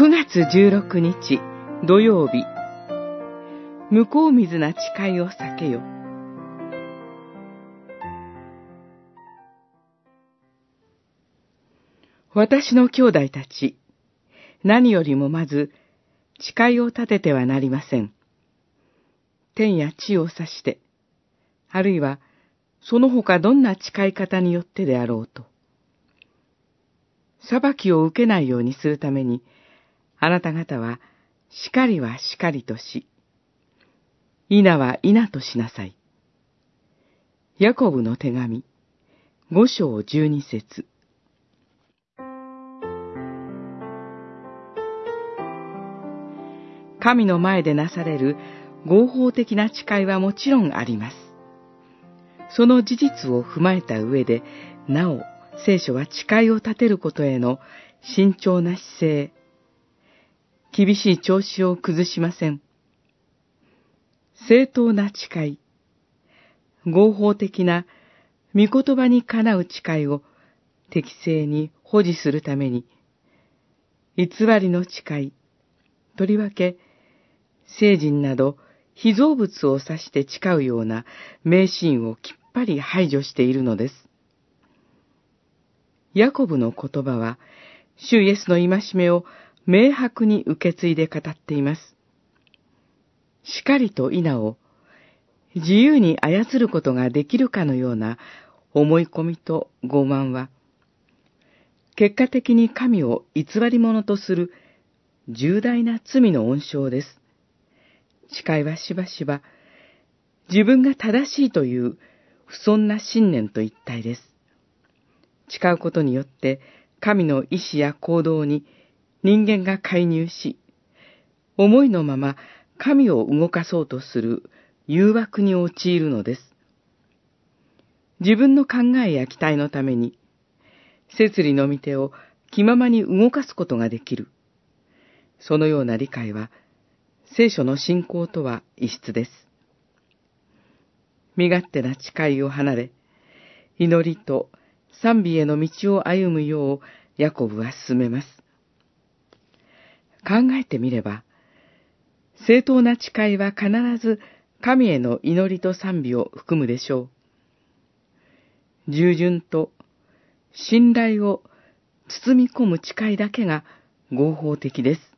9月16日土曜日。向こう水な誓いを避けよ。私の兄弟たち何よりもまず誓いを立ててはなりません。天や地を指してあるいはその他どんな誓い方によってであろうと。裁きを受けないようにするために、あなた方は、しかりはしかりとし、稲は稲としなさい。ヤコブの手紙、五章十二節。神の前でなされる合法的な誓いはもちろんあります。その事実を踏まえた上で、なお聖書は誓いを立てることへの慎重な姿勢、厳しい調子を崩しません。正当な誓い、合法的な御言葉にかなう誓いを適正に保持するために、偽りの誓い、とりわけ、聖人など被造物を指して誓うような迷信をきっぱり排除しているのです。ヤコブの言葉は、主イエスの戒めを明白に受け継いで語っています。しかりと稲を自由に操ることができるかのような思い込みと傲慢は、結果的に神を偽り者とする重大な罪の温床です。誓いはしばしば自分が正しいという不遜な信念と一体です。誓うことによって神の意志や行動に人間が介入し、思いのまま神を動かそうとする誘惑に陥るのです。自分の考えや期待のために、摂理の御手を気ままに動かすことができる。そのような理解は、聖書の信仰とは異質です。身勝手な誓いを離れ、祈りと賛美への道を歩むようヤコブは進めます。考えてみれば、正当な誓いは必ず神への祈りと賛美を含むでしょう。従順と信頼を包み込む誓いだけが合法的です。